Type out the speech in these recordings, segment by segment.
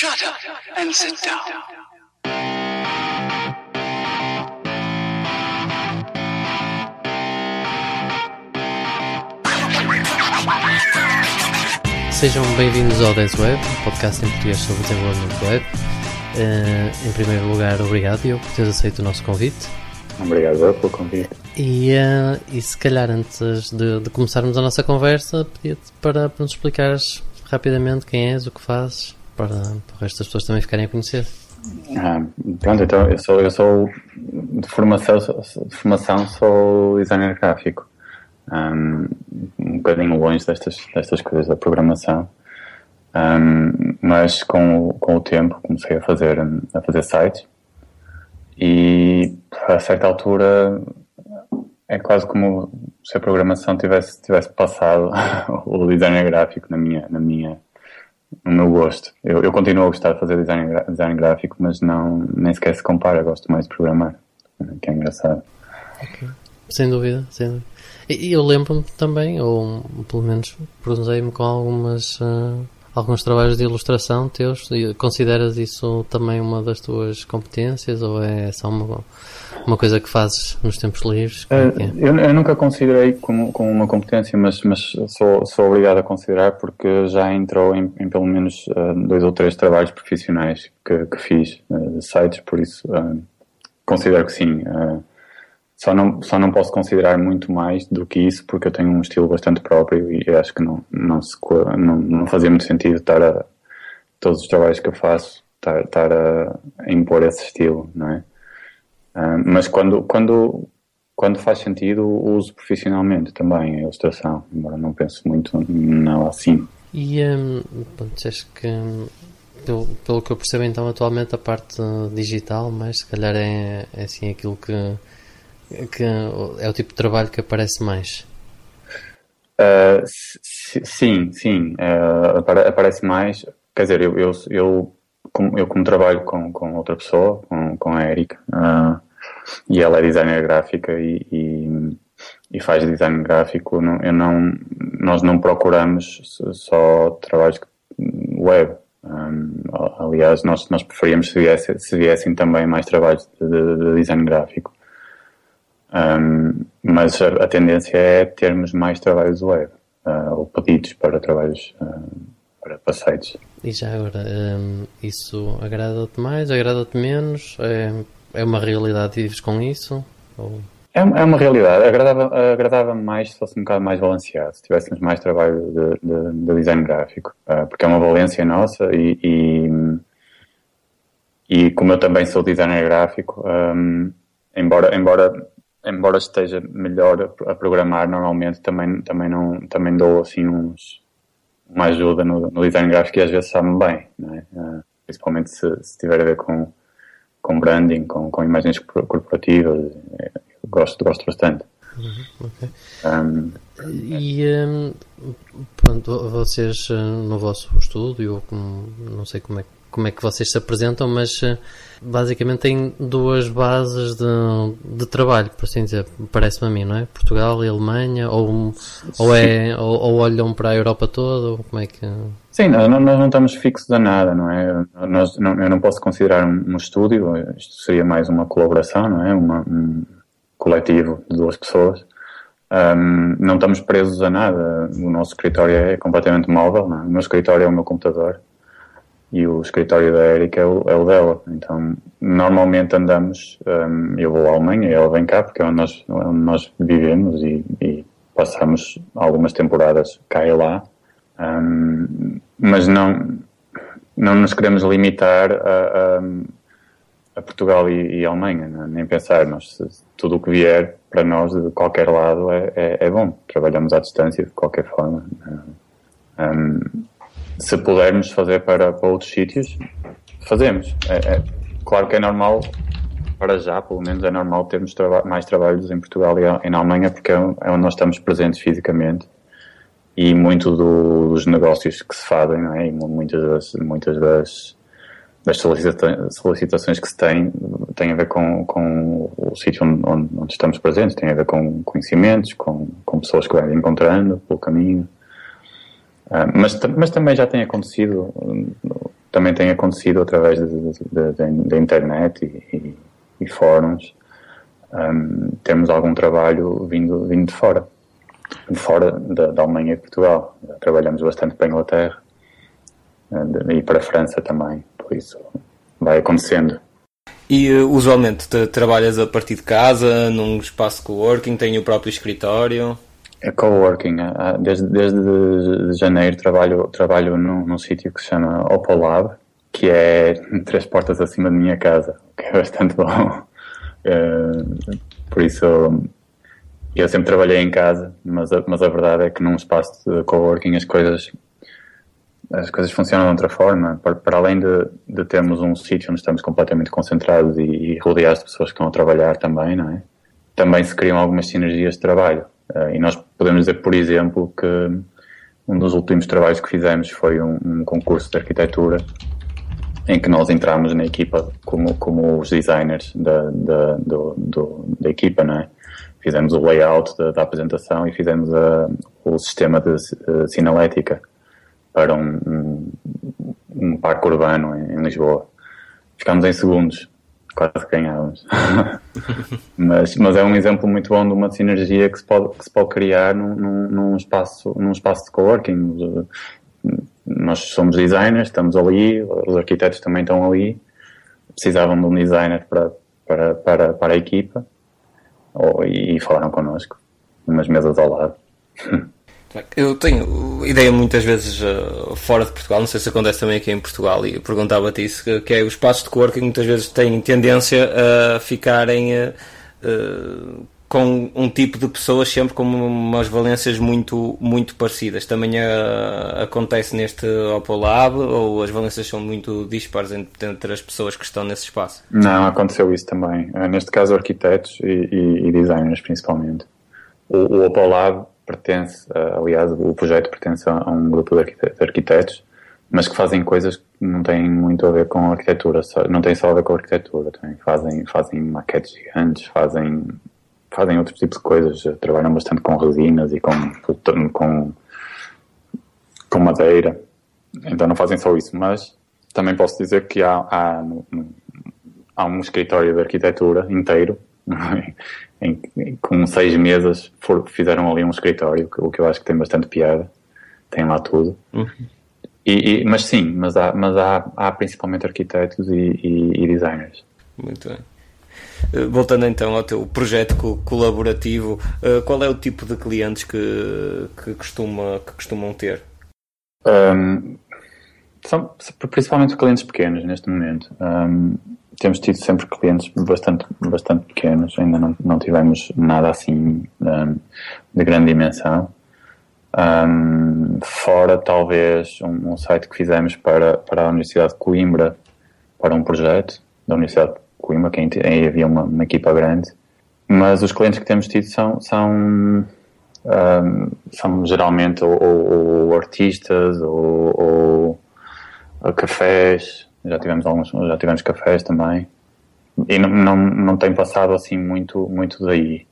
Shut up and sit down. Sejam bem-vindos ao Dance Web, podcast em português sobre desenvolvimento web. Eh, em primeiro lugar, obrigado Diogo por teres aceito o nosso convite. Obrigado eu pelo convite. E, eh, e se calhar antes de, de começarmos a nossa conversa, pedia-te para, para nos explicares rapidamente quem és, o que fazes, para, para o resto das pessoas também ficarem a conhecer. Ah, pronto, então eu sou, eu sou de formação, de formação sou designer gráfico. Um, um bocadinho longe destas, destas coisas da programação. Um, mas com, com o tempo comecei a fazer, a fazer sites e a certa altura é quase como se a programação tivesse, tivesse passado o design gráfico na minha, na minha, no meu gosto. Eu, eu continuo a gostar de fazer design, design gráfico, mas não, nem sequer se compara, gosto mais de programar, que é engraçado. Sem dúvida, sem dúvida. E eu lembro-me também, ou pelo menos cruzei-me com algumas, eh, alguns trabalhos de ilustração teus. Consideras isso também uma das tuas competências ou é só uma, uma coisa que fazes nos tempos livres? É é? Eh, Eu, eu nunca considerei como, como uma competência, mas, mas sou, sou obrigado a considerar porque já entrou em, em pelo menos eh, dois ou três trabalhos profissionais que, que fiz de sites, por isso eh, considero que sim. eh, só, não, só não posso considerar muito mais do que isso porque eu tenho um estilo bastante próprio e acho que não, não, se, não, não fazia muito sentido estar a todos os trabalhos que eu faço estar, estar a, impor esse estilo, não é? Ah, mas quando, quando, quando faz sentido, uso profissionalmente também a ilustração, embora não pense muito nela assim. E hum, pronto, disseste que hum, pelo, pelo que eu percebo então atualmente a parte digital, mas se calhar é, é assim aquilo que, que é o tipo de trabalho que aparece mais. Si- sim, sim, apare- aparece mais. Quer dizer, eu, eu, eu, como, eu como trabalho com, com outra pessoa, com, com a Erika, ah, e ela é designer gráfica e, e, e faz design gráfico, eu não, nós não procuramos só trabalhos web. Um, aliás, nós, nós preferíamos se, viesse, se viessem também mais trabalhos de, de- de design gráfico. Um, mas a, a tendência é termos mais trabalhos web, uh, ou pedidos para trabalhos uh, para, para sites. E já agora, hum, isso agrada-te mais, agrada-te menos? É, é uma realidade e vives com isso? Ou... É, é uma realidade. Agradava, agradava mais se fosse um bocado mais balanceado, se tivéssemos mais trabalho de, de- de design gráfico, uh, porque é uma valência nossa e, e, e como eu também sou designer gráfico, um, embora, embora, embora esteja melhor a, a programar, normalmente também, também, não, também dou assim uns, uma ajuda no, no design gráfico e às vezes sabe-me bem, é? Uh, principalmente se, se tiver a ver com, com branding, com, com imagens cor- corporativas, eu gosto, gosto bastante. ok. Um, E hum, pronto, vocês eh, no vosso estúdio, não sei como é, como é que vocês se apresentam, mas eh, basicamente têm duas bases de, de trabalho, por assim dizer, parece-me a mim, não é? Portugal e Alemanha, ou, ou, é, ou, ou olham para a Europa toda, ou como é que. sim, nós não, nós não estamos fixos a nada, não é? Nós, não, eu não posso considerar um, um estúdio, isto seria mais uma colaboração, não é? Uma, um coletivo de duas pessoas. Um, não estamos presos a nada. O nosso escritório é completamente móvel. Não é? O meu escritório é o meu computador e o escritório da Erika é o, é o dela. Então, normalmente andamos. um, eu vou à Alemanha ela vem cá porque é onde nós, onde nós vivemos e, e passamos algumas temporadas cá e lá. Um, mas não, não nos queremos limitar a, a, a Portugal e, e Alemanha, não é? nem pensar. Nós, tudo o que vier para nós de qualquer lado é, é, é bom. Trabalhamos à distância de qualquer forma. Um, se pudermos fazer para, para outros sítios, fazemos. É, é- claro que é normal, para já, pelo menos, é normal termos traba mais trabalhos em Portugal e, na Alemanha, porque é onde é onde nós estamos presentes fisicamente e muito do- dos negócios que se fazem, não é? E mu- muitas das, muitas das, das solicita- solicitações que se têm têm a ver com, com o sítio onde, onde, estamos presentes, tem a ver com conhecimentos, com, com pessoas que vai encontrando pelo caminho. Ah, mas, mas também já tem acontecido também tem acontecido através da internet e, e, e fóruns. Um, temos algum trabalho vindo, vindo de fora, fora da, da Alemanha e Portugal. Trabalhamos bastante para a Inglaterra uh, e para a França também, por isso vai acontecendo. E uh, usualmente te, trabalhas a partir de casa, num espaço coworking, tem o próprio escritório? É coworking. Desde, desde janeiro trabalho, trabalho num, num sítio que se chama Opal Lab, que é três portas acima da minha casa, o que é bastante bom. Uh, por isso, eu sempre trabalhei em casa, mas a, mas a verdade é que num espaço de coworking as coisas as coisas funcionam de outra forma. Para, para além de, de, termos um sítio onde estamos completamente concentrados e, e rodeados de pessoas que estão a trabalhar também, não é? Também se criam algumas sinergias de trabalho. Uh, e nós podemos dizer, por exemplo, que um dos últimos trabalhos que fizemos foi um, um concurso de arquitetura em que nós entramos na equipa como, como os designers da, da, do, do, da equipa, não é? Fizemos o layout da, da apresentação e fizemos a, o sistema de, de sinalética para um, um, um parque urbano em, em, Lisboa. Ficámos em segundos, quase ganhávamos. mas, mas é um exemplo muito bom de uma sinergia que se pode, que se pode criar num, num, espaço, num espaço de coworking nós somos designers, estamos ali, os arquitetos também estão ali, precisavam de um designer para, para, para, para a equipa ou, e falaram connosco, umas mesas ao lado. Eu tenho ideia muitas vezes uh, fora de Portugal, não sei se acontece também aqui em Portugal, e perguntava-te isso, que, que, é os espaços de coworking muitas vezes têm tendência a ficarem uh, uh, com um tipo de pessoas sempre com umas valências muito, muito parecidas. Também acontece neste Opolab ou as valências são muito dispares entre, entre, as pessoas que estão nesse espaço? Não, aconteceu isso também. Neste caso, arquitetos e, e, e designers principalmente. O, o Opolab pertence, aliás, o projeto pertence a um grupo de arquitetos, mas que fazem coisas que não têm muito a ver com arquitetura, só, não têm só a ver com arquitetura, também fazem, fazem maquetes gigantes, fazem fazem outros tipos de coisas, trabalham bastante com resinas e com, com, com madeira, então não fazem só isso, mas também posso dizer que há, há, há um escritório de arquitetura inteiro, em, com seis mesas, for, fizeram ali um escritório, o que eu acho que tem bastante piada, tem lá tudo. Uhum. E, e, mas sim, mas há, mas há, há principalmente arquitetos e, e, e designers. Muito bem. Eh, voltando então ao teu projeto colaborativo, eh, qual é o tipo de clientes que, que, costuma, que costumam ter? Um, são principalmente clientes pequenos neste momento. Um, temos tido sempre clientes bastante, bastante pequenos, ainda não, não tivemos nada assim um, de grande dimensão. fora, talvez, um, um, site que fizemos para, para a Universidade de Coimbra, para um projeto da Universidade Coimbra, que aí havia uma, uma, equipa grande, mas os clientes que temos tido são, são, um, são geralmente ou, ou, ou artistas ou, ou, cafés, já tivemos alguns, já tivemos cafés também, e não, não, não tem passado assim muito, muito daí.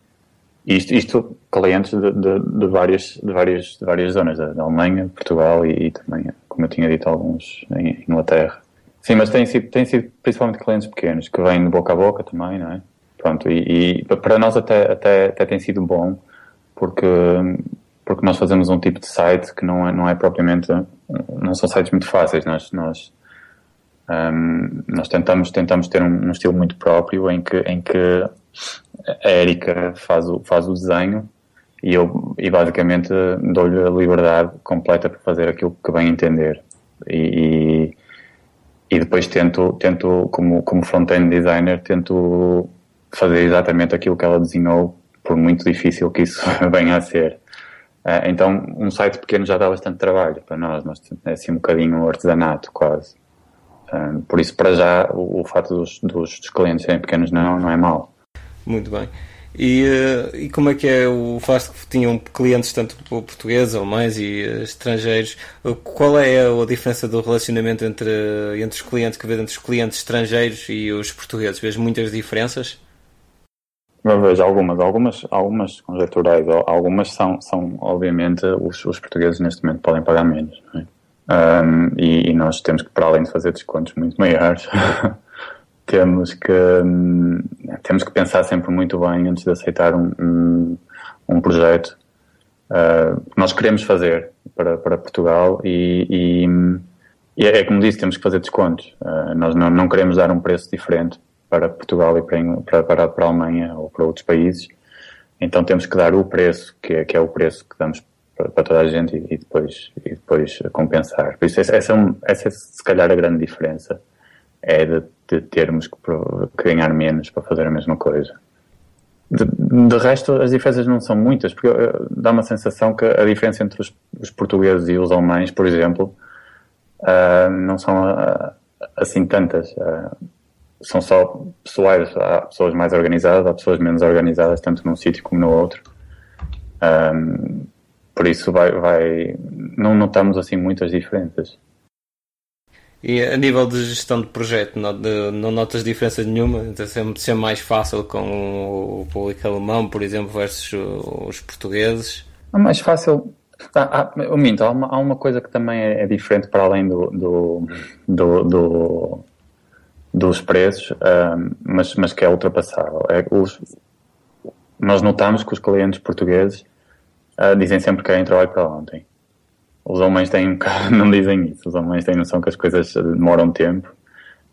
Isto, isto clientes de, de, de, várias, de, várias, de várias zonas, da Alemanha, Portugal e, e também, como eu tinha dito, alguns em Inglaterra. Sim, mas tem sido, tem sido principalmente clientes pequenos, que vêm de boca a boca também, não é? Pronto, e, e para nós até, até, até tem sido bom, porque, porque nós fazemos um tipo de site que não é, não é propriamente, não são sites muito fáceis, nós, nós, um, nós tentamos, tentamos ter um, um, estilo muito próprio em que, em que a Erika faz o, faz o desenho e eu e basicamente dou-lhe a liberdade completa para fazer aquilo que bem entender. E, e depois tento, tento como, como front-end designer, tento fazer exatamente aquilo que ela desenhou, por muito difícil que isso venha a ser. Uh, então, um site pequeno já dá bastante trabalho para nós, nós é assim um bocadinho artesanato quase. Uh, por isso, para já, o, o fato dos, dos, dos clientes serem pequenos não, não é mau. Muito bem. E, eh, e como é que é o facto que tinham clientes tanto portugueses, alemães e eh, estrangeiros? Qual é a diferença do relacionamento entre, entre os clientes que vê entre os clientes estrangeiros e os portugueses? Vês muitas diferenças? Eu vejo algumas, algumas, algumas conjecturais, algumas são, são obviamente, os, os portugueses neste momento podem pagar menos. É? Um, e, e, nós temos que, para além de fazer descontos muito maiores, temos que um, temos que pensar sempre muito bem antes de aceitar um, um, um projeto uh, que nós queremos fazer para, para Portugal e, e, e, é, é como disse, temos que fazer descontos. Uh, nós não, não queremos dar um preço diferente para Portugal e para, para, para a Alemanha ou para outros países. Então temos que dar o preço, que é, que é o preço que damos para, toda a gente e, e, depois, e depois compensar. Por isso, essa, essa, é, essa é se calhar a grande diferença. É de, de termos que, que ganhar menos para fazer a mesma coisa. De, de, resto, as diferenças não são muitas, porque dá uma sensação que a diferença entre os, os portugueses e os alemães, por exemplo, uh, não são uh, assim tantas. são só pessoais. Há pessoas mais organizadas, há pessoas menos organizadas, tanto num sítio como no outro. Um, por isso, vai, vai, não notamos assim muitas diferenças. E a nível de gestão de projeto, não, de, não notas diferença nenhuma? Então, sempre ser mais fácil com o público alemão, por exemplo, versus os portugueses? É mais fácil. Ah, ah, minto, há uma, há uma coisa que também é, é diferente para além do, do, do, do dos preços, um, mas, mas que é ultrapassável. É, os, nós notamos que os clientes portugueses uh, dizem sempre que querem trabalho para ontem os homens têm um bocado, não dizem isso, os homens têm noção que as coisas demoram tempo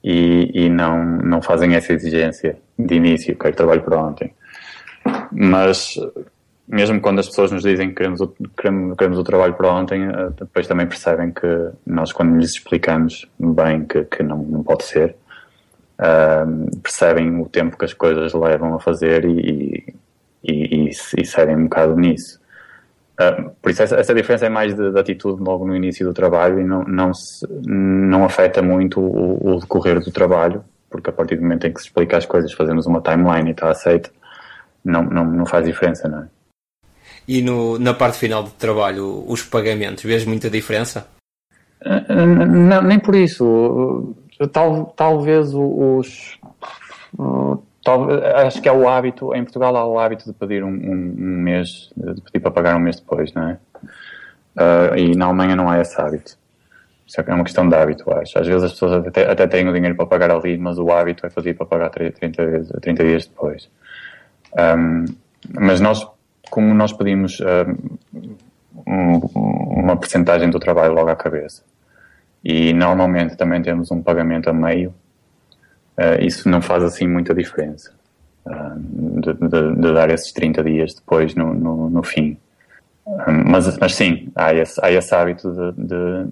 e, e não, não fazem essa exigência de início, quero trabalho para ontem. Mas mesmo quando as pessoas nos dizem que queremos o, queremos, queremos o trabalho para ontem, eh, depois também percebem que nós, quando lhes explicamos bem que, que não, não pode ser, uh, percebem o tempo que as coisas levam a fazer e, e, e, e cedem um bocado nisso. Uh, por isso essa, essa, diferença é mais de, de, atitude logo no início do trabalho e não, não, se, não afeta muito o, o, decorrer do trabalho, porque a partir do momento em que se explica as coisas, fazemos uma timeline e está aceito, não, não, não faz diferença, não é? E no, na parte final do trabalho, os pagamentos, vês muita diferença? Uh, não, nem por isso. Tal, talvez os acho que é o hábito, em Portugal há o hábito de pedir um, um, um mês, de pedir para pagar um mês depois, não é? Uh, e na Alemanha não há esse hábito. Isso é uma questão de hábito, acho. Às vezes as pessoas até, até têm o dinheiro para pagar ali, mas o hábito é fazer para pagar 30, 30 dias depois. Um, mas nós, como nós pedimos um, uma percentagem do trabalho logo à cabeça, e normalmente também temos um pagamento a meio, uh, isso não faz assim muita diferença. Uh, de, de, de, dar esses 30 dias depois no, no, no fim. Uh, mas, mas sim, há esse, há esse hábito de, de,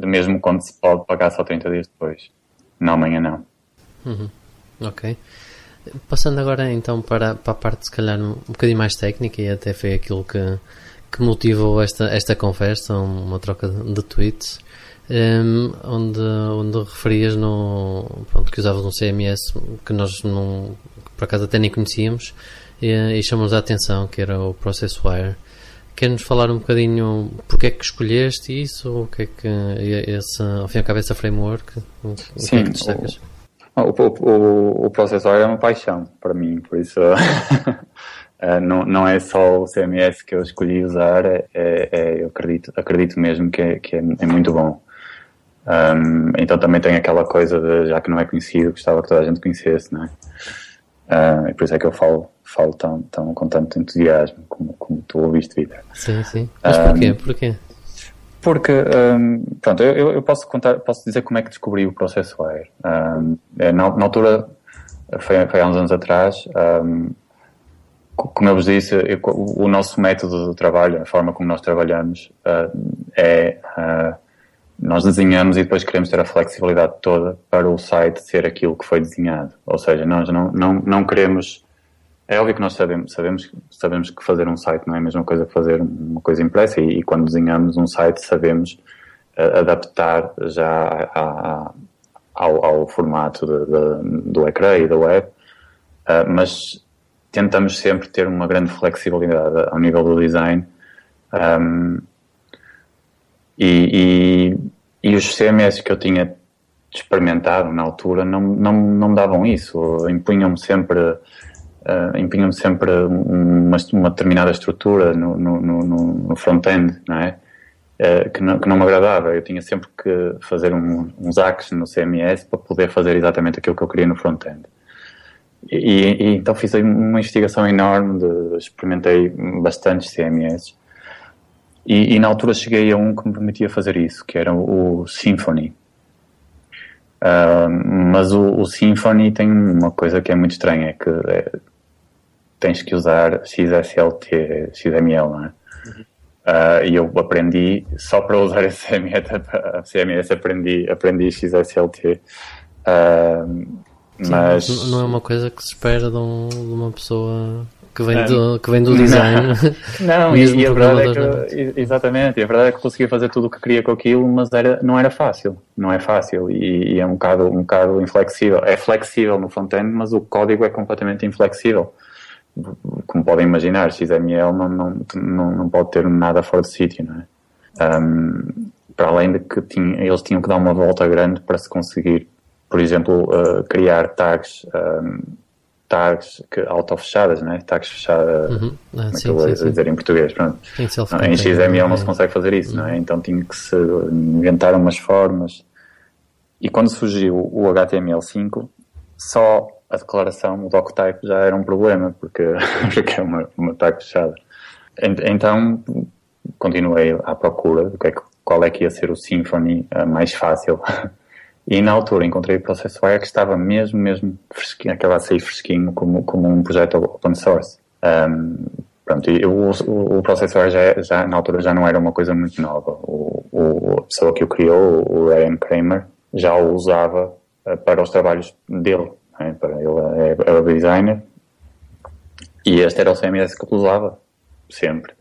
de, mesmo quando se pode pagar só 30 dias depois. Não, amanhã não. Uhum. Ok. Passando agora então para, para a parte se calhar um, um bocadinho mais técnica e até foi aquilo que, que motivou esta, esta conversa, uma troca de tweets um, onde, onde referias no, pronto, que usavas um CMS que nós não, por acaso até nem conhecíamos e, e chamamos a atenção, que era o ProcessWire. Quer-nos falar um bocadinho porque é que escolheste isso? O que é que esse, ao fim e ao cabo, essa framework? O, Sim, que é que destacas? O, o, o, o ProcessWire é uma paixão para mim, por isso Uh, não, não é só o CMS que eu escolhi usar, é, é, é eu acredito, acredito mesmo que, é, que é, é muito bom. Um, então também tem aquela coisa de, já que não é conhecido, gostava que toda a gente conhecesse, não é? Uh, e por isso é que eu falo, falo tão, tão com tanto entusiasmo como, como tu ouviste, Vitor. Sim, sim. Mas porquê? Um, porquê? Porque, um, pronto, eu, eu posso contar, posso dizer como é que descobri o processo Wire. É, na, na, altura, foi, foi há uns anos atrás, como eu vos disse, eu, o, o nosso método de trabalho, a forma como nós trabalhamos, uh, é uh, nós desenhamos e depois queremos ter a flexibilidade toda para o site ser aquilo que foi desenhado. Ou seja, nós não, não, não queremos. É óbvio que nós sabemos, sabemos, sabemos que fazer um site não é a mesma coisa que fazer uma coisa impressa e, e quando desenhamos um site sabemos uh, adaptar já a, a, ao, ao, formato de, de, do ecrã e da web, uh, mas tentamos sempre ter uma grande flexibilidade ao nível do design. Um, e, e, e, os CMS que eu tinha experimentado na altura não, não, não davam isso, impunham-me sempre, uh, impunham sempre uma, uma, determinada estrutura no, no, no, no front-end, não é? uh, que, não, que não me agradava. Eu tinha sempre que fazer um, uns hacks no CMS para poder fazer exatamente aquilo que eu queria no front-end. E, e, então fiz uma investigação enorme, de, experimentei bastantes CMS e, e, na altura cheguei a um que me permitia fazer isso, que era o Symfony. Uh, mas o, o, Symfony tem uma coisa que é muito estranha, é que é, tens que usar XSLT, XML, não é? Uhum. Uh, e eu aprendi, só para usar esse CMS, CMS aprendi, aprendi XSLT. Uh, Sim, mas não é uma coisa que se espera de, um, de uma pessoa que vem, do, que vem do design. Não, não e, e a verdade é que, exatamente, e a verdade é que conseguia fazer tudo o que queria com aquilo, mas era, não era fácil, não é fácil e, e é um bocado, um bocado inflexível. É flexível no front-end, mas o código é completamente inflexível. Como podem imaginar, XML não, não, não, não pode ter nada fora de sítio, não é? Um, para além de que tinha, eles tinham que dar uma volta grande para se conseguir por exemplo, uh, criar tags, um, tags que auto-fechadas, né? tags fechadas, uhum. ah, como é que eu vou dizer em português? Pronto. Em XML não se consegue fazer isso, uhum. não é? Uhum. Então tinha que se inventar umas formas. E quando surgiu o HTML5, só a declaração, o doctype já era um problema, porque, porque é uma, uma tag fechada. Então continuei à procura que é, qual é que ia ser o Symfony mais fácil E na altura encontrei o Processwire que estava mesmo, mesmo fresquinho, acabava de sair fresquinho como, como um projeto open source. Um, pronto, e o, o, o Processwire já, já, na altura já não era uma coisa muito nova. O, o, a pessoa que o criou, o Ryan Kramer, já o usava uh, para os trabalhos dele. Né? Para ele é, é designer. E este era o CMS que ele usava, sempre.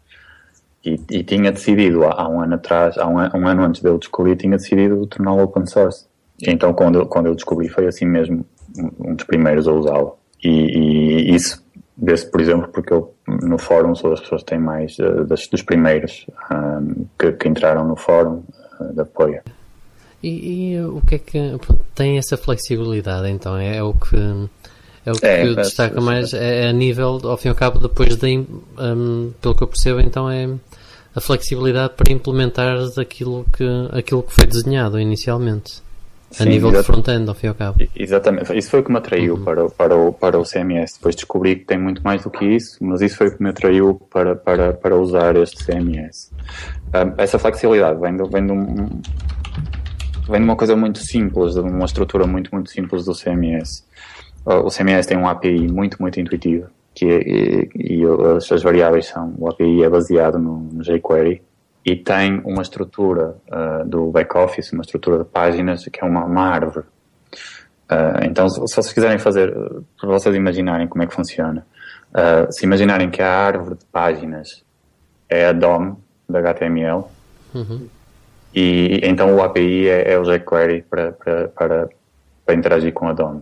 E, e, tinha decidido há, há, um ano atrás, há um, um, ano antes de eu descobrir, tinha decidido torná-lo open source. Então, quando, quando eu descobri, foi assim mesmo um dos primeiros a usá-lo. E, e, isso desse, por exemplo, porque eu no fórum sou das pessoas que têm mais, uh, das, dos primeiros um, que, que, entraram no fórum uh, de apoio. E, e, o que é que tem essa flexibilidade então? É, é o que é o que é, destaca mais é, é, a nível, ao fim e ao cabo, depois de um, pelo que eu percebo, então é a flexibilidade para implementar aquilo que, aquilo que foi desenhado inicialmente. Sim, a nível de front-end, ao fim e ao cabo. Exatamente. Isso foi o que me atraiu uhum. para, para, o, para o CMS. Depois descobri que tem muito mais do que isso, mas isso foi o que me atraiu para, para, para usar este CMS. Um, essa flexibilidade vem de, vem, de um, vem de uma coisa muito simples, de uma estrutura muito, muito simples do CMS. O CMS tem um API muito, muito intuitivo, que é, e, e as variáveis são, o API é baseado no, no jQuery, e tem uma estrutura uh, do back-office, uma estrutura de páginas, que é uma, uma árvore. Uh, então, se, se, vocês quiserem fazer, para vocês imaginarem como é que funciona, uh, se imaginarem que a árvore de páginas é a DOM da HTML, uhum. e então o API é, é o jQuery para, para, para, para interagir com a DOM.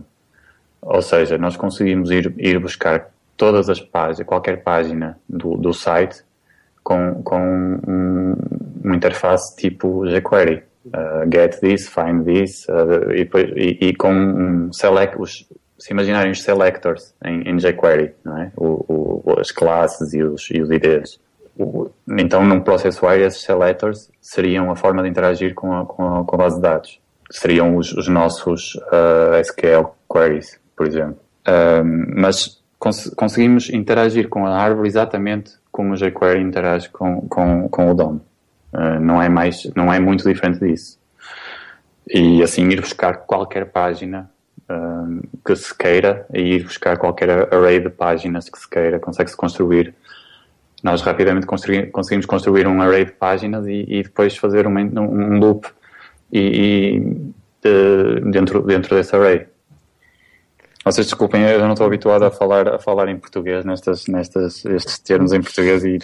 Ou seja, nós conseguimos ir, ir buscar todas as páginas, qualquer página do, do site com, com um, uma interface tipo jQuery. Uh, get this, find this, uh, e, e, e, com um select, os, se imaginarem os selectors em, em jQuery, não é? O, o, as classes e os, e os IDs. O, então, num processwire, esses selectors seriam a forma de interagir com a, com a, com a base de dados. Seriam os, os nossos uh, SQL queries, por exemplo. mas cons conseguimos interagir com a árvore exatamente como o jQuery interage com, com, com o DOM. Uh, não é mais, não é muito diferente disso. E assim ir buscar qualquer página uh, que se queira e ir buscar qualquer array de páginas que se queira, consegue-se construir. Nós rapidamente construir, conseguimos construir um array de páginas e, e depois fazer um, um loop e, e uh, dentro, dentro desse array. Vocês desculpem, eu não estou habituado a falar, a falar em português nestas, nestas, estes termos em português e.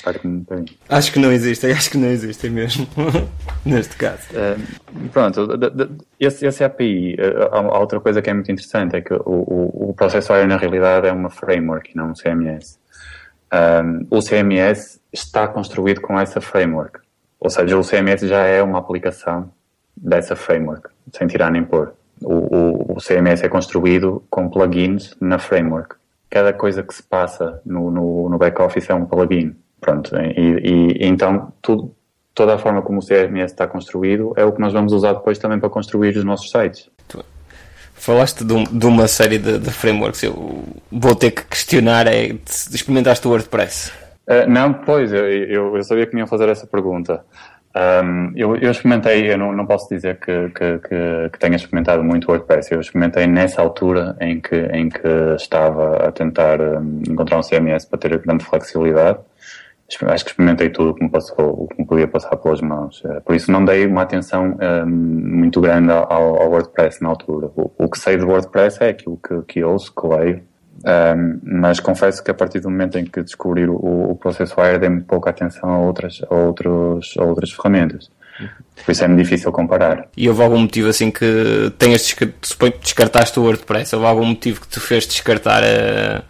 Acho que não existem, acho que não existem mesmo, neste caso. Uh, pronto, esse, esse API, uh, há outra coisa que é muito interessante, é que o, o, o na realidade é uma framework e não um CMS. Um, o CMS está construído com essa framework, ou seja, o CMS já é uma aplicação dessa framework, sem tirar nem pôr. O, o, o, CMS é construído com plugins na framework. Cada coisa que se passa no, no, no back-office é um plugin. Pronto, e, e, então tudo, toda a forma como o CMS está construído é o que nós vamos usar depois também para construir os nossos sites. Falaste de, um, de uma série de, de, frameworks, eu vou ter que questionar, é, experimentaste o WordPress? Uh, não, pois, eu, eu, eu, sabia que me iam fazer essa pergunta. Um, eu, eu, experimentei, eu não, não posso dizer que, que, que, que, tenha experimentado muito WordPress, eu experimentei nessa altura em que, em que estava a tentar um, encontrar um CMS para ter grande flexibilidade acho que experimentei tudo que me passou, que me podia passar pelas mãos. Eh, por isso não dei uma atenção um, muito grande ao, ao, WordPress na altura. O, o, que sei do WordPress é aquilo que, que ouço, que leio, um, mas confesso que a partir do momento em que descobri o, o ProcessWire dei muito pouca atenção a outras, a outros, a outras ferramentas. Por isso é muito difícil comparar. E houve algum motivo assim que tenhas suponho descartaste o WordPress? Houve algum motivo que te fez descartar uh,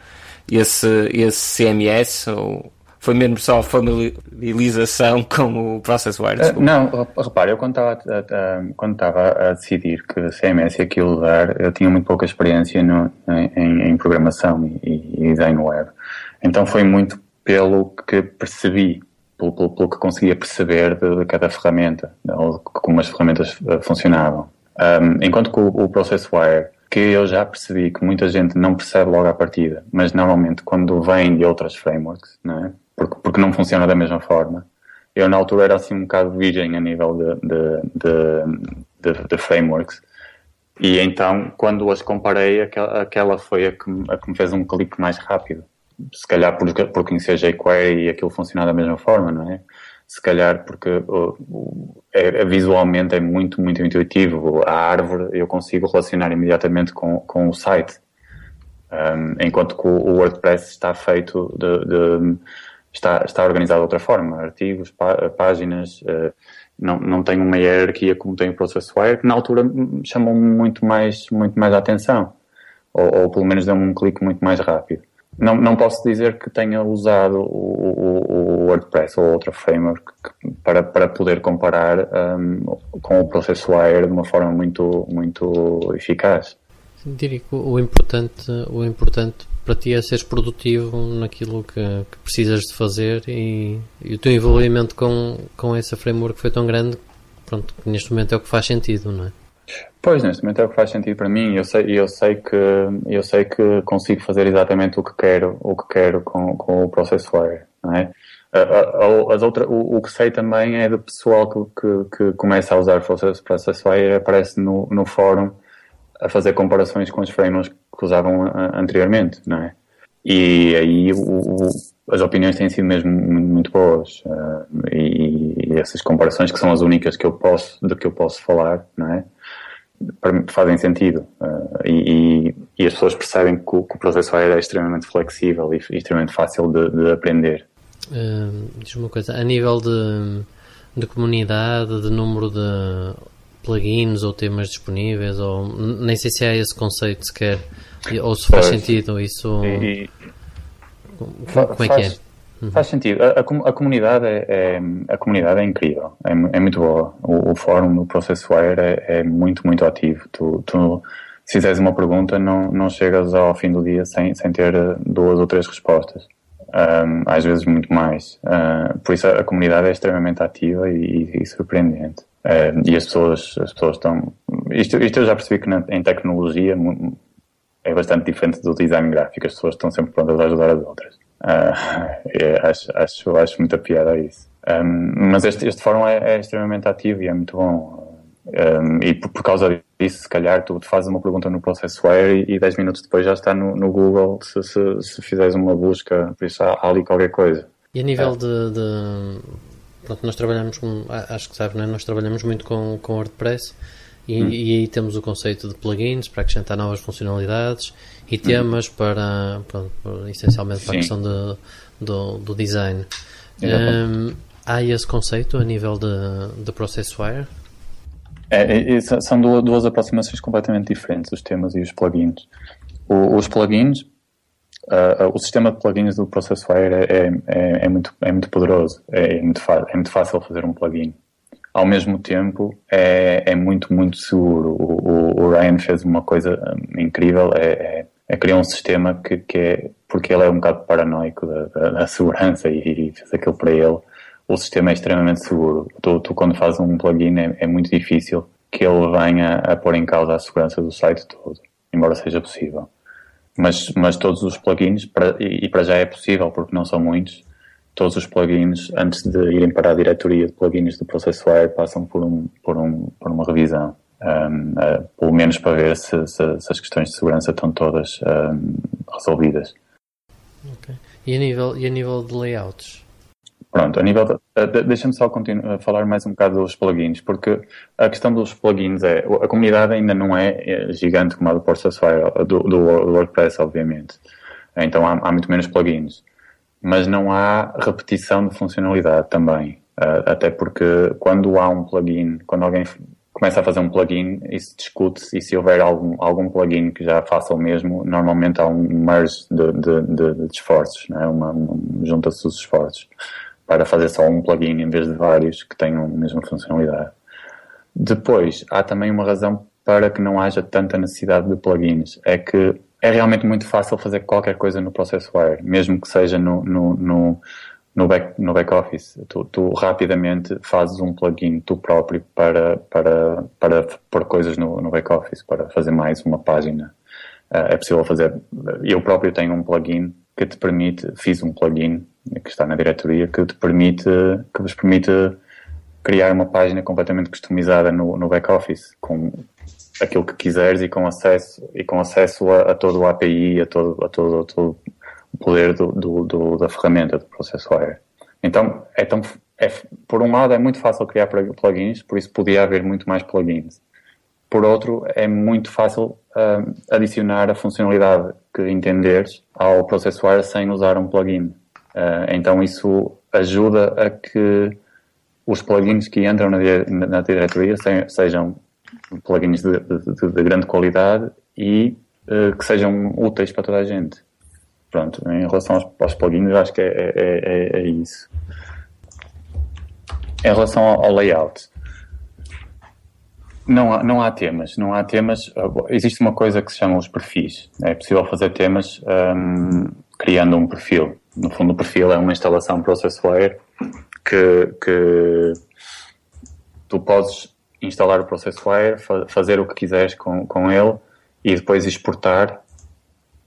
esse, esse CMS? Ou foi mesmo só familiarização com o ProcessWire? Uh, não, repare, eu quando estava, a, quando estava a decidir que CMS ia aquilo usar, eu tinha muito pouca experiência no, em, em, programação e, e, design web. Então foi muito pelo que percebi, pelo, pelo, pelo que conseguia perceber de, de, cada ferramenta, ou como as ferramentas eh, funcionavam. Um, enquanto que o, o ProcessWire que eu já percebi que muita gente não percebe logo à partida, mas normalmente quando vem de outras frameworks, não é? porque, porque não funciona da mesma forma. Eu, na altura, era assim um bocado virgem a nível de, de, de, de frameworks. E então, quando as comparei, aquela, aquela foi a que, a que me fez um clique mais rápido. Se calhar por, por conhecer jQuery e aquilo funcionar da mesma forma, não é? Se calhar porque uh, é, visualmente é muito, muito intuitivo. A árvore eu consigo relacionar imediatamente com, com o site. Um, enquanto que o WordPress está feito de, de está, está organizado de outra forma. Artigos, pá, páginas, uh, não, não tem uma hierarquia como tem o ProcessWire, que na altura chamou muito mais, muito mais a atenção. Ou, ou pelo menos deu-me um clique muito mais rápido. Não, não posso dizer que tenha usado o, o, o WordPress ou outra framework para, para poder comparar um, com o ProcessWire de uma forma muito, muito eficaz. Diria que o importante, o importante para ti é seres produtivo naquilo que, que precisas de fazer e, e, o teu envolvimento com, com essa framework foi tão grande pronto, que neste momento é o que faz sentido, não é? Pois, neste momento é o que faz sentido para mim. Eu sei, eu sei que eu sei que consigo fazer exatamente o que quero, o que quero com, com o Processwire, não é? As outra, o, o, que sei também é do pessoal que, que, que começa a usar o Processwire aparece no, no fórum a fazer comparações com os frameworks que usavam anteriormente, não é? E aí o, o, as opiniões têm sido mesmo muito boas uh, e, e, essas comparações que são as únicas que eu posso de que eu posso falar, não é? Fazem sentido uh, e, e, as pessoas percebem que o, que o processo é extremamente flexível e, e extremamente fácil de, de aprender. Uh, Diz-me uma coisa, a nível de, de comunidade, de número de plugins ou temas disponíveis, ou nem sei se há esse conceito sequer, ou se faz pois, sentido isso. E, como é que é? Uhum. Faz sentido. A, a, a comunidade é, é, a comunidade é incrível, é, é muito boa. O, o fórum, o ProcessWire é, é muito, muito ativo. Tu, tu, se fizeres uma pergunta, não, não chegas ao fim do dia sem, sem ter duas ou três respostas. Um, às vezes muito mais. Uh, por isso a, a, comunidade é extremamente ativa e, e surpreendente. Uh, e as pessoas, as pessoas estão. Isto, isto eu já percebi que na, em tecnologia é bastante diferente do design gráfico. As pessoas estão sempre prontas a ajudar as outras. Uh, é, acho, acho, acho muita piada isso. Um, mas este, este fórum é, é, extremamente ativo e é muito bom. Um, e por, por, causa disso, se calhar, tu fazes uma pergunta no ProcessWare e, e 10 minutos depois já está no, no Google se, se, se, fizeres uma busca, por isso há, há ali qualquer coisa. E a nível é. de, de pronto, nós trabalhamos acho que sabe, não é? nós trabalhamos muito com, com WordPress e, hum. e, aí temos o conceito de plugins para acrescentar novas funcionalidades e hum. temas hum. para, pronto, essencialmente para Sim. a questão de, do, do design. Um, há esse conceito a nível de, de ProcessWire? É, é, são duas, aproximações completamente diferentes, os temas e os plugins. O, os plugins Uh, o sistema de plugins do ProcessWire é, é, é, é, muito, é muito poderoso, é, é muito é muito fácil fazer um plugin. Ao mesmo tempo, é, é muito, muito seguro. O, o, o Ryan fez uma coisa hum, incrível, é, é, é criar um sistema que, que é, porque ele é um bocado paranoico da, da, da segurança e, e, fez aquilo para ele, o sistema é extremamente seguro. Tu, tu quando fazes um plugin é, é, muito difícil que ele venha a pôr em causa a segurança do site todo, embora seja possível. Mas, mas todos os plugins, para, e para já é possível porque não são muitos, todos os plugins, antes de irem para a diretoria de plugins do Processware, passam por, um, por, um, por uma revisão. Um, uh, pelo menos para ver se, se, se, as questões de segurança estão todas um, resolvidas. Okay. E, a nível, e a nível de layouts? Pronto, a nível de, uh, deixa-me só continuar, falar mais um bocado dos plugins, porque a questão dos plugins é, a comunidade ainda não é, é gigante como a do Processware, do, do WordPress, obviamente. Então há, há muito menos plugins mas não há repetição de funcionalidade também. Uh, até porque quando há um plugin, quando alguém começa a fazer um plugin, isso discute-se e se houver algum, algum plugin que já faça o mesmo, normalmente há um merge de, de, de, de esforços, né? uma, uma junta-se os esforços para fazer só um plugin em vez de vários que tenham a mesma funcionalidade. Depois, há também uma razão para que não haja tanta necessidade de plugins, é que é realmente muito fácil fazer qualquer coisa no Processwire, mesmo que seja no, no, no, no, back, no back office. Tu, tu, rapidamente fazes um plugin tu próprio para, para, para pôr coisas no, no back office, para fazer mais uma página. Uh, é possível fazer. Eu próprio tenho um plugin que te permite, fiz um plugin que está na diretoria, que te permite, que vos permite criar uma página completamente customizada no, no back office, com aquilo que quiseres e com acesso, e com acesso a, a todo o API, a todo, a todo, a todo o poder do, do, do, da ferramenta do Processwire. Então, é tão, é, por um lado, é muito fácil criar plugins, por isso podia haver muito mais plugins. Por outro, é muito fácil uh, adicionar a funcionalidade que entenderes ao Processwire sem usar um plugin. Uh, então, isso ajuda a que os plugins que entram na, na diretoria sejam plugins de, de, de grande qualidade e uh, que sejam úteis para toda a gente. Pronto, em relação aos, aos plugins, acho que é, é, é, é, isso. Em relação ao, ao layout, não há, não há temas, não há temas. Existe uma coisa que se chama os perfis. É possível fazer temas um, criando um perfil. No fundo, o perfil é uma instalação Processware que, que tu podes instalar o Processwire, fa fazer o que quiseres com, com ele e depois exportar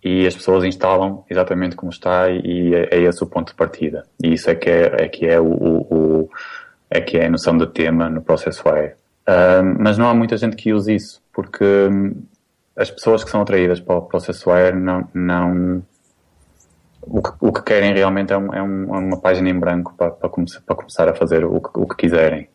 e as pessoas instalam exatamente como está e é, é esse o ponto de partida. E isso é que é, é, que é, o, o, é que é a noção de tema no Processwire. Um, mas não há muita gente que use isso, porque hum, as pessoas que são atraídas para o Processwire não, não o, que, o que querem realmente é, é, um, é uma página em branco para, para, come para começar a fazer o que, o que quiserem.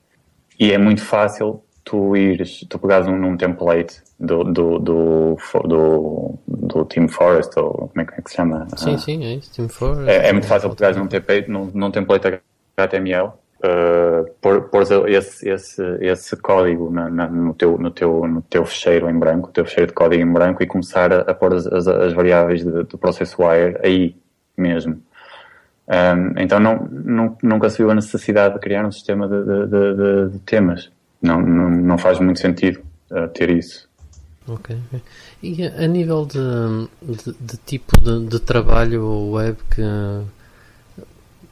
E é muito fácil tu ires, tu pegares num, num template do, do, do, do, do, Team Forest, ou como é, que se chama? Sim, ah, sim, é isso, Team Forest. É, é muito fácil pegares num template, num, num template HTML, uh, pôr, pôr esse, esse, esse código na, na, no, teu, no, teu, no teu fecheiro em branco, o teu fecheiro de código em branco e começar a, a pôr as, as, as variáveis do process wire aí mesmo. Um, então não, não, nunca se viu a necessidade de criar um sistema de, de, de, de temas não, não, não faz muito sentido uh, ter isso. Ok. E a nível de, de, de tipo de, de, trabalho web que,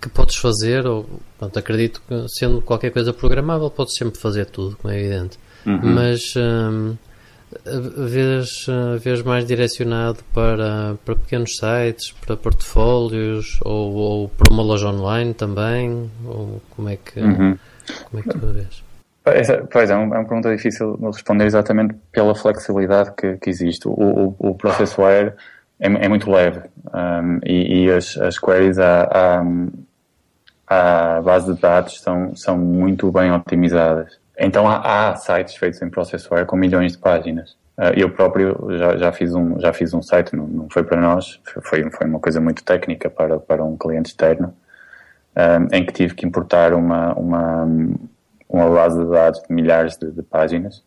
que podes fazer, ou pronto, acredito que sendo qualquer coisa programável podes sempre fazer tudo, como é evidente. Uhum. Mas um, vês, vês mais direcionado para, para pequenos sites, para portfólios ou, ou para uma loja online também? Ou como é que, uhum. como é que tu vês? Pois é, é uma pergunta difícil de responder exatamente pela flexibilidade que, que existe. O, o, o Processware é, é, muito leve um, e, e, as, as queries à, à, à, base de dados são, são muito bem otimizadas. Então há, há sites feitos em Processware com milhões de páginas. Uh, eu próprio já, já, fiz um, já fiz um site, não, não foi para nós, foi, foi uma coisa muito técnica para, para um cliente externo, um, em que tive que importar uma, uma uma base de dados de milhares de, de páginas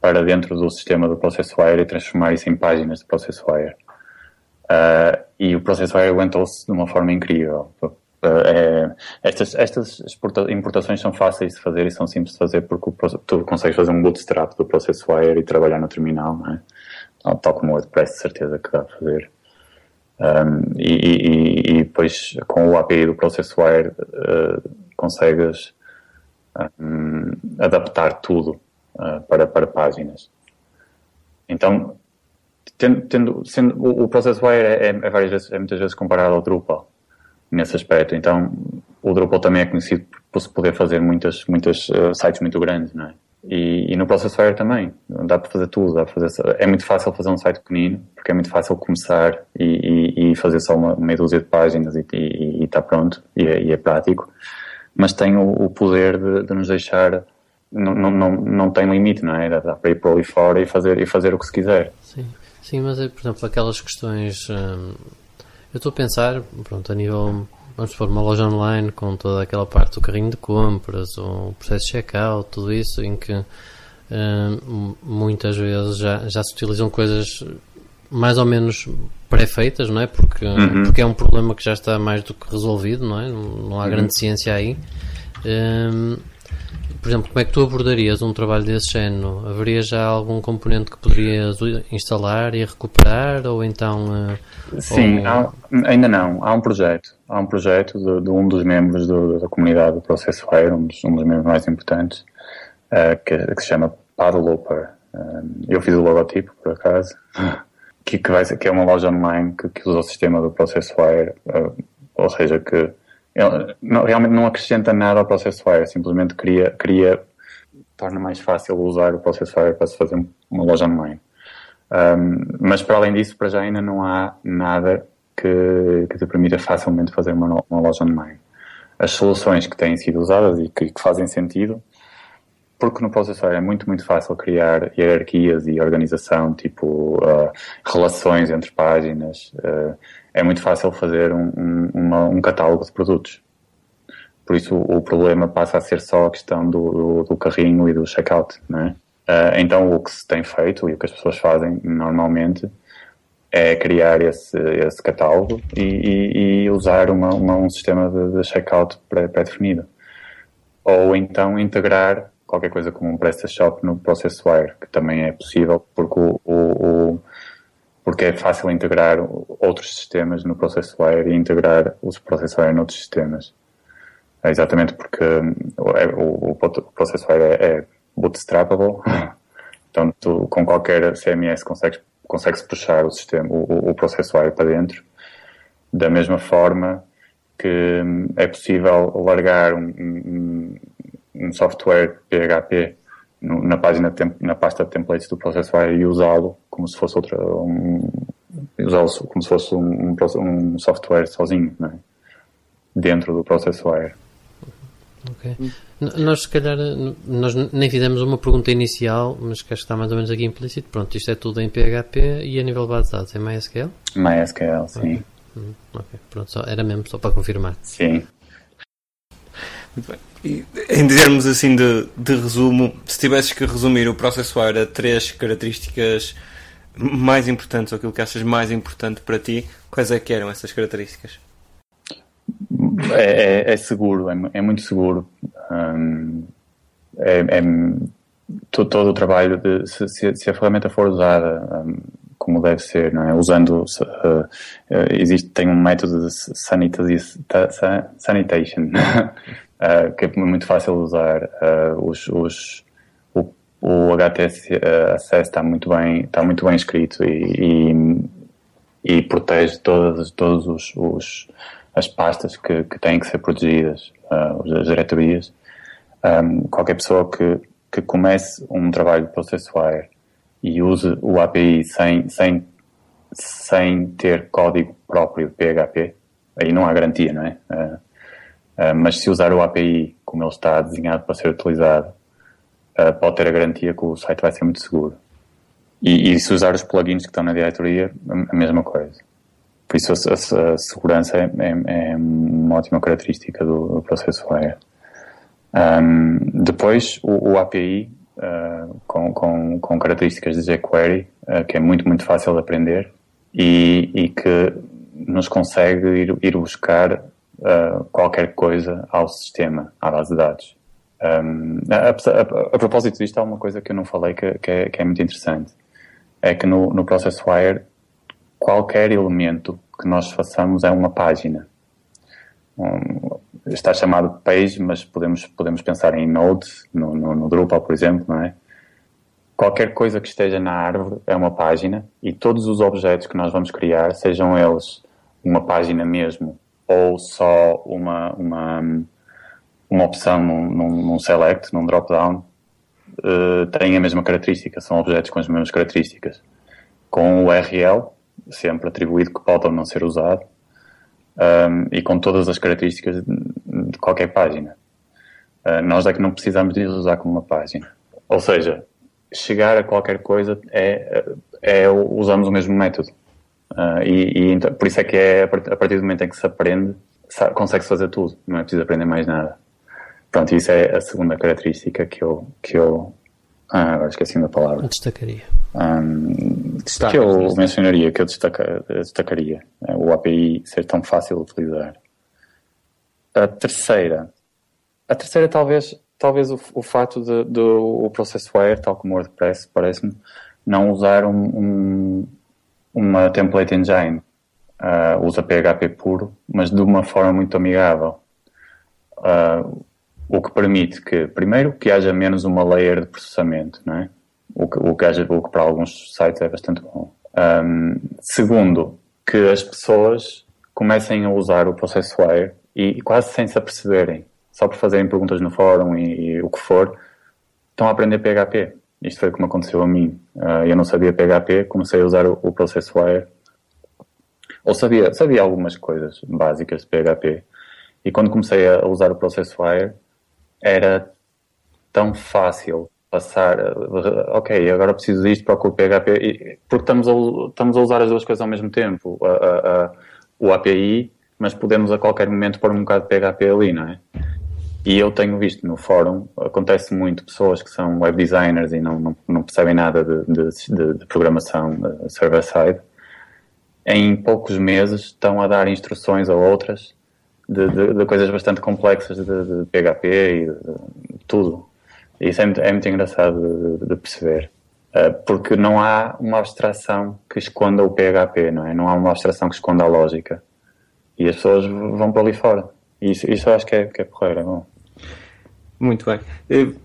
para dentro do sistema do Processwire e transformar isso em páginas de Processwire. Uh, e o Processwire aguentou-se de uma forma incrível. Uh, é, estas, estas importações são fáceis de fazer e são simples de fazer porque o, tu consegues fazer um bootstrap do Processwire e trabalhar no terminal, não é? tal como o WordPress, de certeza que dá a fazer. Um, e, e, e, depois com o API do Processwire uh, consegues um, adaptar tudo uh, para, para páginas. Então, tendo, tendo, sendo, o, o ProcessWire é, é, várias vezes, é muitas vezes comparado ao Drupal nesse aspecto. Então, o Drupal também é conhecido por se poder fazer muitas, muitas uh, sites muito grandes, não é? E, e no ProcessWire também. Dá para fazer tudo. Dá para fazer, é muito fácil fazer um site pequenino, porque é muito fácil começar e, e, e fazer só uma meia dúzia de páginas e está pronto. E é, é, prático. Mas tem o, o poder de, de, nos deixar. Não, não, não, não tem limite, não é? Dá para ir por ali fora e fazer, e fazer o que se quiser. Sim, Sim mas, por exemplo, aquelas questões. Hum, eu estou a pensar, pronto, a nível vamos supor, uma loja online com toda aquela parte do carrinho de compras, o processo de checkout, tudo isso, em que uh, muitas vezes já, já se utilizam coisas mais ou menos pré-feitas, não é? Porque, uhum. porque é um problema que já está mais do que resolvido, não é? Não, há uhum. grande ciência aí. Um, por exemplo, como é que tu abordarias um trabalho desse género? Haveria já algum componente que poderias instalar e recuperar? Ou então. Uh, Sim, ou... há, ainda não. Há um projeto. Há um projeto de, de um dos membros do, da comunidade do Processware, um dos, um dos membros mais importantes, uh, que, que, se chama Paddleoper. Uh, eu fiz o logotipo, por acaso, que, que, vai que é uma loja online que, que usa o sistema do Processware, ou seja, que ele não, realmente não acrescenta nada ao Processwire, simplesmente cria, cria, torna mais fácil usar o Processwire para se fazer uma loja online. Um, mas para além disso, para já ainda não há nada que, que te permita facilmente fazer uma, uma loja online. As soluções que têm sido usadas e que, que fazem sentido, porque no Processwire é muito, muito fácil criar hierarquias e organização, tipo uh, relações entre páginas. Uh, é muito fácil fazer um, um, uma, um catálogo de produtos. Por isso o, problema passa a ser só a questão do, do, do carrinho e do checkout, não é? Uh, então o que se tem feito e o que as pessoas fazem normalmente é criar esse, esse catálogo e, e, e usar uma, uma, um sistema de, de checkout pré-definido. Ou então integrar qualquer coisa como um PrestaShop no ProcessWire, que também é possível porque o, o, porque é fácil integrar outros sistemas no ProcessWire e integrar os ProcessWire noutros sistemas. É exatamente porque é, o, o, o ProcessWire é, é bootstrapable, então tu, com qualquer CMS consegues, consegues puxar o sistema, o, o ProcessWire para dentro, da mesma forma que é possível largar um, um software PHP na página na pasta de templates do ProcessWire e usá-lo como se fosse outra um, usá-lo como se fosse um, um, software sozinho é? dentro do ProcessWire Ok. Nós, se calhar, nós nem fizemos uma pergunta inicial, mas que acho que está mais ou menos aqui implícito. Pronto, isto é tudo em PHP e a nível de base de dados é MySQL? MySQL, sim. Ok, hum, okay. Pronto, só, era mesmo só para confirmar. Sim. Muito bem. E, em termos assim de, de resumo, se tivesses que resumir o Processwire a três características mais importantes, ou aquilo que achas mais importante para ti, quais é que eram essas características? É, é, é seguro, é, é, muito seguro. Um, é, é todo, todo, o trabalho de se, se, a ferramenta for usada um, como deve ser, não é? Usando uh, existe tem um método de sanitation uh, que é muito fácil usar. Uh, os, os, o, o HTS Access está muito bem, está muito bem escrito e, e, e protege todas, todos os, os as pastas que, que têm que ser protegidas, uh, as diretorias. Um, qualquer pessoa que, que comece um trabalho de ProcessWire e use o API sem, sem, sem ter código próprio PHP, aí não há garantia, não é? Uh, Uh, mas se usar o API como ele está desenhado para ser utilizado, uh, pode ter a garantia que o site vai ser muito seguro. E, e, se usar os plugins que estão na diretoria, a mesma coisa. Por isso a, a, segurança é, é, é, uma ótima característica do, do processo Wire. Um, depois o, o API uh, com, com, com, características de jQuery, que é muito, muito fácil de aprender e, e que nos consegue ir, ir buscar uh, qualquer coisa ao sistema, à base de dados. Um, a, a, a, propósito disto, há uma coisa que eu não falei que, que, é, que é, muito interessante. É que no, no ProcessWire, qualquer elemento que nós façamos é uma página. Um, está chamado page, mas podemos, podemos pensar em node, no, no, no Drupal, por exemplo, não é? Qualquer coisa que esteja na árvore é uma página e todos os objetos que nós vamos criar, sejam eles uma página mesmo ou só uma, uma, uma opção num, num, select, num drop-down, uh, têm a mesma característica, são objetos com as mesmas características. Com o URL, sempre atribuído que pode ou não ser usado, um, e com todas as características de qualquer página. Uh, nós é que não precisamos de usar como uma página. Ou seja, chegar a qualquer coisa é, é usamos o mesmo método. Uh, e, e então, por isso é que é a partir do momento em que se aprende, consegue-se fazer tudo, não é preciso aprender mais nada. Pronto, isso é a segunda característica que eu, que eu ah, agora esqueci da palavra. Destacaria. Um, que eu mencionaria, que eu destaca, destacaria. É o API ser tão fácil de utilizar. A terceira. A terceira talvez, talvez o, o fato do o Processware, tal como o WordPress, parece-me, não usar um, um, uma template engine. Uh, usa PHP puro, mas de uma forma muito amigável. Uh, o que permite que, primeiro, que haja menos uma layer de processamento, não é? O que, o que, haja, o que para alguns sites é bastante bom. Um, segundo, que as pessoas comecem a usar o Processwire e, e quase sem se aperceberem, só por fazerem perguntas no fórum e, e, o que for, estão a aprender PHP. Isto foi como aconteceu a mim. Uh, eu não sabia PHP, comecei a usar o, o Processwire. Ou sabia, sabia algumas coisas básicas de PHP. E quando comecei a usar o Processwire, era tão fácil passar, ok, agora preciso disto, procuro PHP, porque estamos a, estamos a usar as duas coisas ao mesmo tempo, o API, mas podemos a qualquer momento pôr um bocado de PHP ali, não é? E eu tenho visto no fórum, acontece muito pessoas que são web designers e não, não, não percebem nada de, de, de, programação server-side, em poucos meses estão a dar instruções a outras de, de, de coisas bastante complexas de, de PHP e de, tudo. Isso é muito, é muito engraçado de, perceber. Uh, porque não há uma abstração que esconda o PHP, não é? Não há uma abstração que esconda a lógica. E as pessoas vão para ali fora. Isso, isso acho que é, que é porreiro, é bom. Muito bem.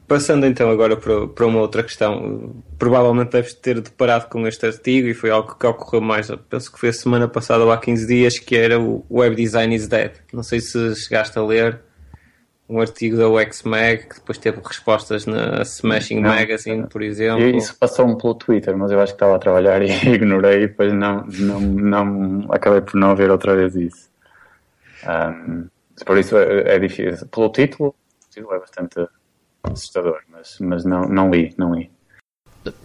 Passando então agora para, para uma outra questão, provavelmente deves ter deparado com este artigo e foi algo que ocorreu mais, penso que foi a semana passada ou há 15 dias, que era o Web Design is Dead. Não sei se chegaste a ler um artigo da UXMag que depois teve respostas na Smashing não, Magazine, por exemplo. Isso passou-me pelo Twitter, mas eu acho que estava a trabalhar e ignorei e depois não, não, não acabei por não ver outra vez isso. Um, por isso é, é difícil. Pelo título, é bastante assustador, mas, mas não, não li, não li.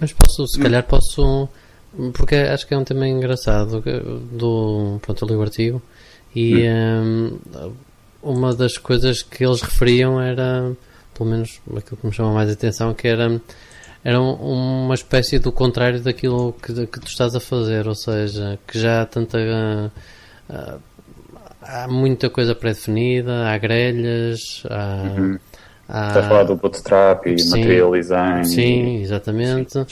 Mas posso, se calhar posso, porque acho que é um tema engraçado do, pronto, eu li o artigo e hum. um, uma das coisas que eles referiam era, pelo menos aquilo que me chama mais a atenção, que era era uma espécie do contrário daquilo que, que tu estás a fazer, ou seja, que já há tanta uh, há muita coisa pré-definida, há grelhas, há, uhum. há... Está a falar do bootstrap e sim, material design. Sim, exatamente. Sim.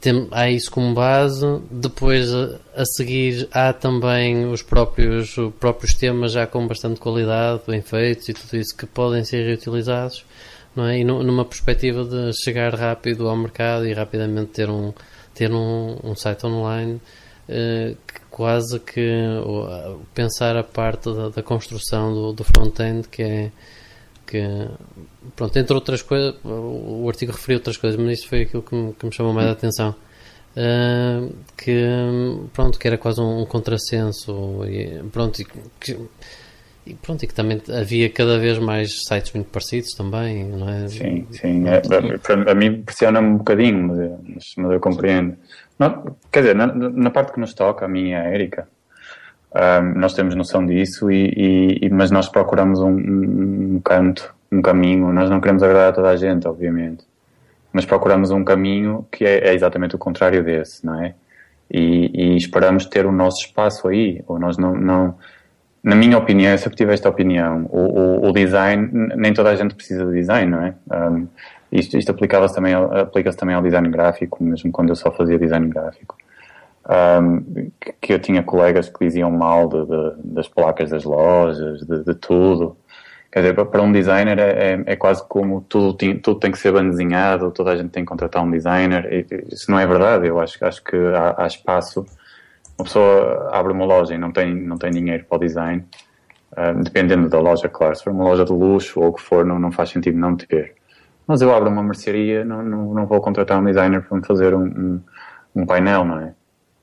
Tem, há isso como base. Depois, a, a, seguir, há também os próprios, os próprios temas já com bastante qualidade, bem feitos e tudo isso que podem ser reutilizados. Não é? E no, numa perspectiva de chegar rápido ao mercado e rapidamente ter um, ter um, um site online que quase que pensar a parte da, da construção do, do front-end que é que pronto, entre outras coisas o artigo referiu outras coisas, mas isso foi aquilo que me, que me chamou mais a atenção. Uh, que pronto, que era quase um, um contrassenso e pronto, que, e pronto, e que também havia cada vez mais sites muito parecidos também, não é? Sim, sim. É, a, a mim impressiona-me um bocadinho, mas, mas eu compreendo. Não, quer dizer, na, na, parte que nos toca, a mim e a Erika, um, nós temos noção disso, e, e, mas nós procuramos um, um, canto, um caminho. Nós não queremos agradar a toda a gente, obviamente, mas procuramos um caminho que é, é exatamente o contrário desse, não é? E, e, esperamos ter o nosso espaço aí. Ou nós não, não na minha opinião, eu sempre tive esta opinião, o, o, o, design, nem toda a gente precisa de design, não é? Um, isto, isto aplicava-se também, aplica-se também ao design gráfico, mesmo quando eu só fazia design gráfico. Um, que, eu tinha colegas que diziam mal de, de, das placas das lojas, de, de, tudo. Quer dizer, para um designer é, é, é quase como tudo, tudo tem que ser bem toda a gente tem que contratar um designer. Isso não é verdade. Eu acho, acho que há, há, espaço. Uma pessoa abre uma loja e não tem, não tem dinheiro para o design, uh, dependendo da loja, claro. Se for uma loja de luxo ou o que for, não, não faz sentido não ter. Mas eu abro uma mercearia, não, não, não vou contratar um designer para me fazer um, um, um painel, não é?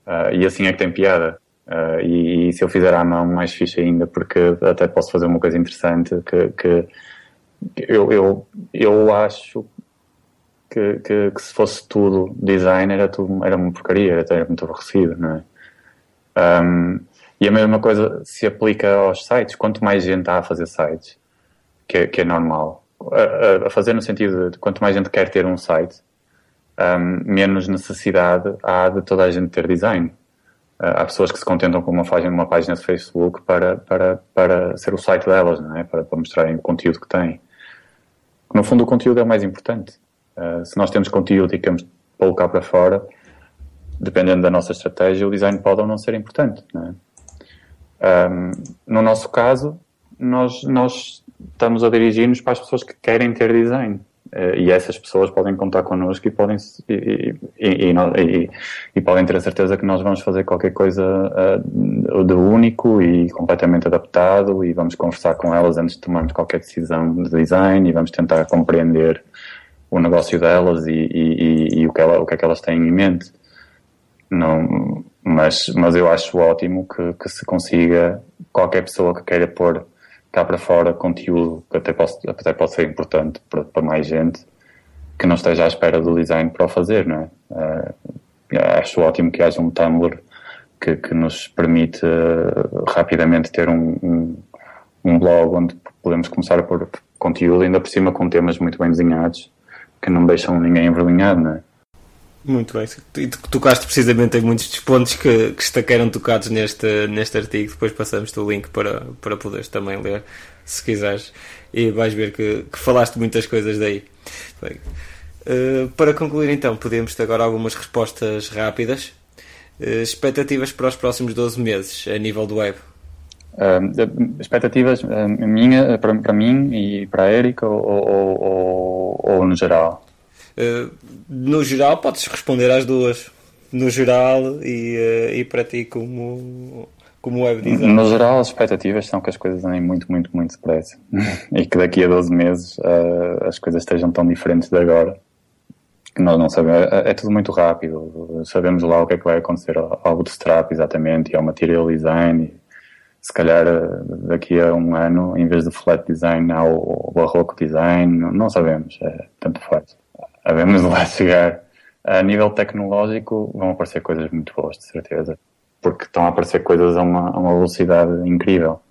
Uh, e assim é que tem piada. Uh, e, e, se eu fizer à mão, mais fixe ainda, porque até posso fazer uma coisa interessante que, que eu, eu, eu acho que, que, que, se fosse tudo design era, tudo, era uma porcaria, era, era muito aborrecido, não é? Um, e a mesma coisa se aplica aos sites. Quanto mais gente há a fazer sites, que é, que é normal, a, a, fazer no sentido de quanto mais gente quer ter um site, um, menos necessidade há de toda a gente ter design. Uh, há pessoas que se contentam com uma uma página de Facebook para, para, para ser o site delas, não é? para, para mostrarem o conteúdo que têm. No fundo, o conteúdo é o mais importante. Uh, se nós temos conteúdo e queremos cá para fora, dependendo da nossa estratégia, o design pode ou não ser importante. Não é? um, no nosso caso, nós, nós estamos a dirigir-nos para as pessoas que querem ter design. Uh, e essas pessoas podem contar connosco e podem, e, e, e, e, podem ter a certeza que nós vamos fazer qualquer coisa uh, de único e completamente adaptado e vamos conversar com elas antes de tomarmos qualquer decisão de design e vamos tentar compreender o negócio delas e, o, que ela, o que é que elas têm em mente. Não, mas, mas eu acho ótimo que, que se consiga qualquer pessoa que queira pôr cá para fora conteúdo que até pode, até pode ser importante para, para, mais gente que não esteja à espera do design para o fazer, não é? Uh, acho ótimo que haja um Tumblr que, que nos permite uh, rapidamente ter um, um, um, blog onde podemos começar a pôr conteúdo, ainda por cima com temas muito bem desenhados que não deixam ninguém envergonhado, não é? Muito bem. E tocaste precisamente em muitos dos pontos que, que tocados neste, neste artigo. Depois passamos-te o link para, para poderes também ler, se quiseres. E vais ver que, que falaste muitas coisas daí. Bem, uh, para concluir, então, podemos agora algumas respostas rápidas. Uh, expectativas para os próximos 12 meses a nível do web? Uh, expectativas uh, minha, para, para mim e para a Erika ou, ou, ou, ou no geral? Uh, no geral, podes responder às duas. No geral e, uh, e para ti como, como web designer. No geral, as expectativas são que as coisas andem muito, muito, muito depressa. e que daqui a 12 meses uh, as coisas estejam tão diferentes de agora que nós não sabemos. É, é, tudo muito rápido. Sabemos lá o que é que vai acontecer ao bootstrap exatamente e ao material design. E, se calhar daqui a um ano, em vez de flat design, ao barroco design, não sabemos. É, tanto faz havemos de lá chegar. A nível tecnológico vão aparecer coisas muito boas, de certeza. Porque estão a aparecer coisas a uma, a uma velocidade incrível.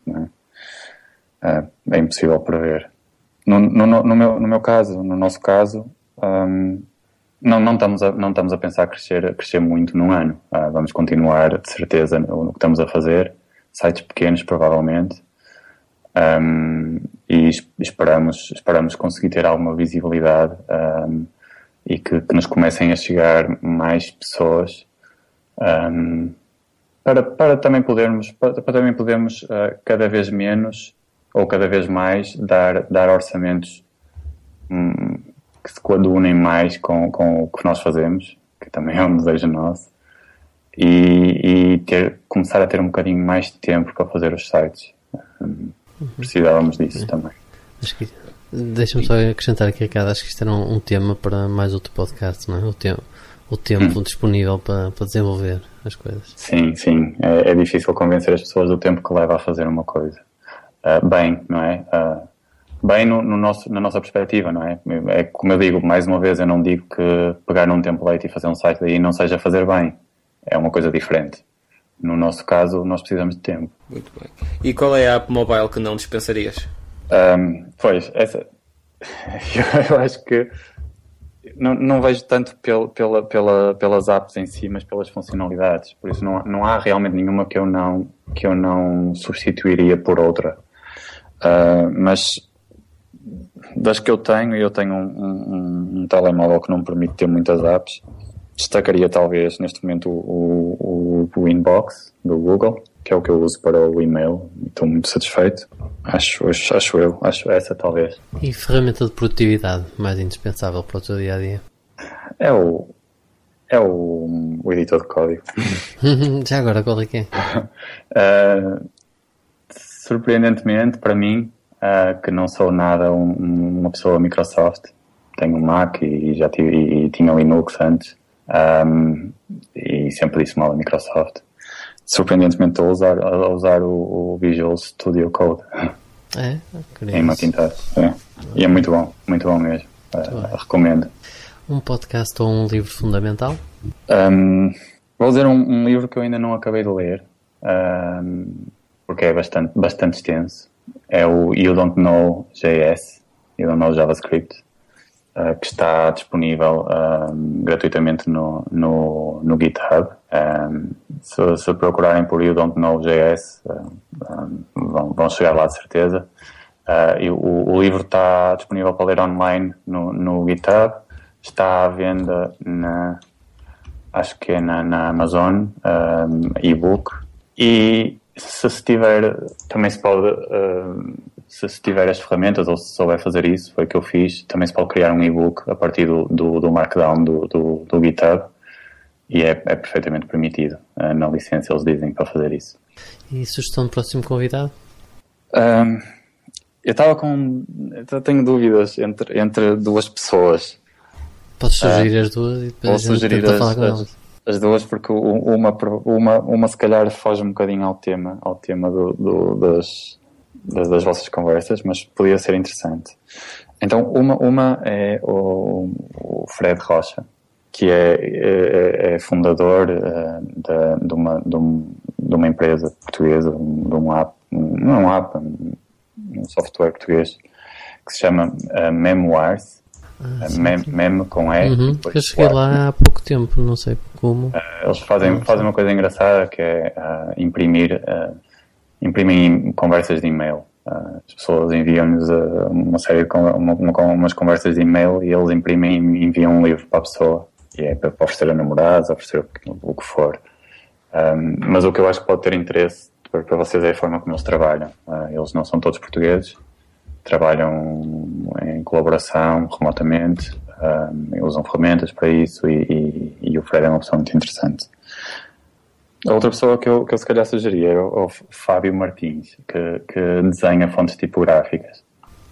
É? é impossível prever. No, no, no, meu, no meu caso, no nosso caso, um, não, não, estamos a, não estamos a pensar crescer, crescer muito num ano. Uh, vamos continuar, de certeza, no, no, que estamos a fazer. Sites pequenos, provavelmente. Um, e esperamos, esperamos conseguir ter alguma visibilidade um, e que, que nos comecem a chegar mais pessoas um, para, para também podermos, para, para também podermos uh, cada vez menos ou cada vez mais dar, dar orçamentos um, que se coadunem mais com, com o que nós fazemos, que também é um desejo nosso, e, e ter, começar a ter um bocadinho mais de tempo para fazer os sites. Um, precisávamos disso também. Acho que Deixa-me só acrescentar aqui, Ricardo, acho que isto era um, um, tema para mais outro podcast, não é? O, te o tempo hum. disponível para, para desenvolver as coisas. Sim, sim. É, é, difícil convencer as pessoas do tempo que leva a fazer uma coisa. Uh, bem, não é? Uh, bem no, no, nosso, na nossa perspectiva, não é? É como eu digo, mais uma vez, eu não digo que pegar num template e fazer um site daí não seja fazer bem. É uma coisa diferente. No nosso caso, nós precisamos de tempo. Muito bem. E qual é a app mobile que não dispensarias? Um, pois, essa. Eu acho que. Não, não vejo tanto pel, pela, pela, pelas apps em si, mas pelas funcionalidades. Por isso, não, não há realmente nenhuma que eu não, que eu não substituiria por outra. Uh, mas das que eu tenho, eu tenho um, um, um, telemóvel que não permite ter muitas apps. Destacaria talvez neste momento o, o, o Inbox do Google, que é o que eu uso para o e-mail. Estou muito satisfeito. Acho, acho, acho eu, acho essa talvez. E ferramenta de produtividade mais indispensável para o teu dia a dia? É o, é o, o editor de código. Já agora, qual é que é? Uh, surpreendentemente, para mim, uh, que não sou nada um, uma pessoa Microsoft, tenho um Mac e já tive, e tinha Linux antes, um, e sempre disse mal a Microsoft. Surpreendentemente estou a usar, a usar o, o Visual Studio Code É? em Macintosh. É. E é muito bom, muito bom mesmo. Uh, recomendo. Um podcast ou um livro fundamental? Um, vou dizer um, um, livro que eu ainda não acabei de ler, um, porque é bastante, bastante extenso. É o You Don't Know JS, You Don't Know JavaScript, uh, que está disponível gratuitamente no, no, no GitHub. Se, se, procurarem por You Don't Know JS, vão, vão chegar lá de certeza. Uh, o, o, livro está disponível para ler online no, no GitHub está à venda na acho que é na, na Amazon um, e-book e se, se tiver também se pode uh, se, se tiver as ferramentas ou se souber fazer isso foi o que eu fiz. Também se pode criar um e-book a partir do, do, do markdown do, do, do GitHub e é, é perfeitamente permitido uh, na licença eles dizem para fazer isso. E sugestão do próximo convidado? Um, eu estava com eu tenho dúvidas entre, entre duas pessoas. Podes sugerir uh, as duas e depois a gente sugerir as, falar com as, as, duas porque uma, uma, uma se calhar foge um bocadinho ao tema, ao tema do, do, das, das, das, vossas conversas, mas podia ser interessante. Então, uma, uma é o, o Fred Rocha, que é, é, é fundador uh, de, de, uma, de, um, de, uma empresa portuguesa, de um app, não é um app, um, um software português, que se chama uh, Memoirs, ah, mem, mem com E. Uhum, eu cheguei lá há pouco tempo, não sei como. Uh, eles fazem, fazem uma coisa engraçada que é uh, imprimir, uh, imprimem conversas de e-mail. as pessoas enviam-nos uma série de uma, uma, umas conversas de e-mail e eles imprimem e enviam um livro para a pessoa. E é para oferecer a namorados, oferecer o, que for. Um, mas o que eu acho que pode ter interesse para, vocês é a forma como eles trabalham. eles não são todos portugueses trabalham em colaboração remotamente, um, usam ferramentas para isso e, e, e, o Fred é uma pessoa muito interessante. A outra pessoa que eu, que eu se calhar sugeria é o, o Fábio Martins, que, que desenha fontes tipográficas.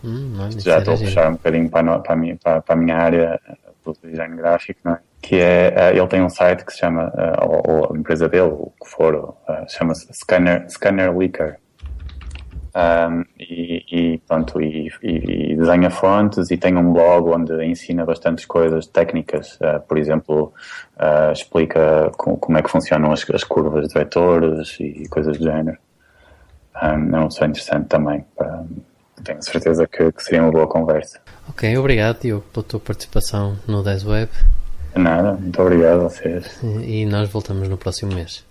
Hum, Já estou a puxar um bocadinho para a, para, a minha, para, para a minha área do design gráfico, não é? que é, uh, ele tem um site que se chama, uh, ou, ou, a empresa dele, o que for, chama-se Scanner, Scanner Leaker um, e, e, pronto, e, e, desenha fontes e tem um blog onde ensina bastantes coisas técnicas, uh, por exemplo, uh, explica com, como é que funcionam as, as, curvas de vetores e coisas do género. Um, é uma pessoa interessante também. tenho certeza que, que, seria uma boa conversa. Ok, obrigado Diogo pela tua participação no 10 Web. Nada, muito obrigado a vocês. E nós voltamos no próximo mês.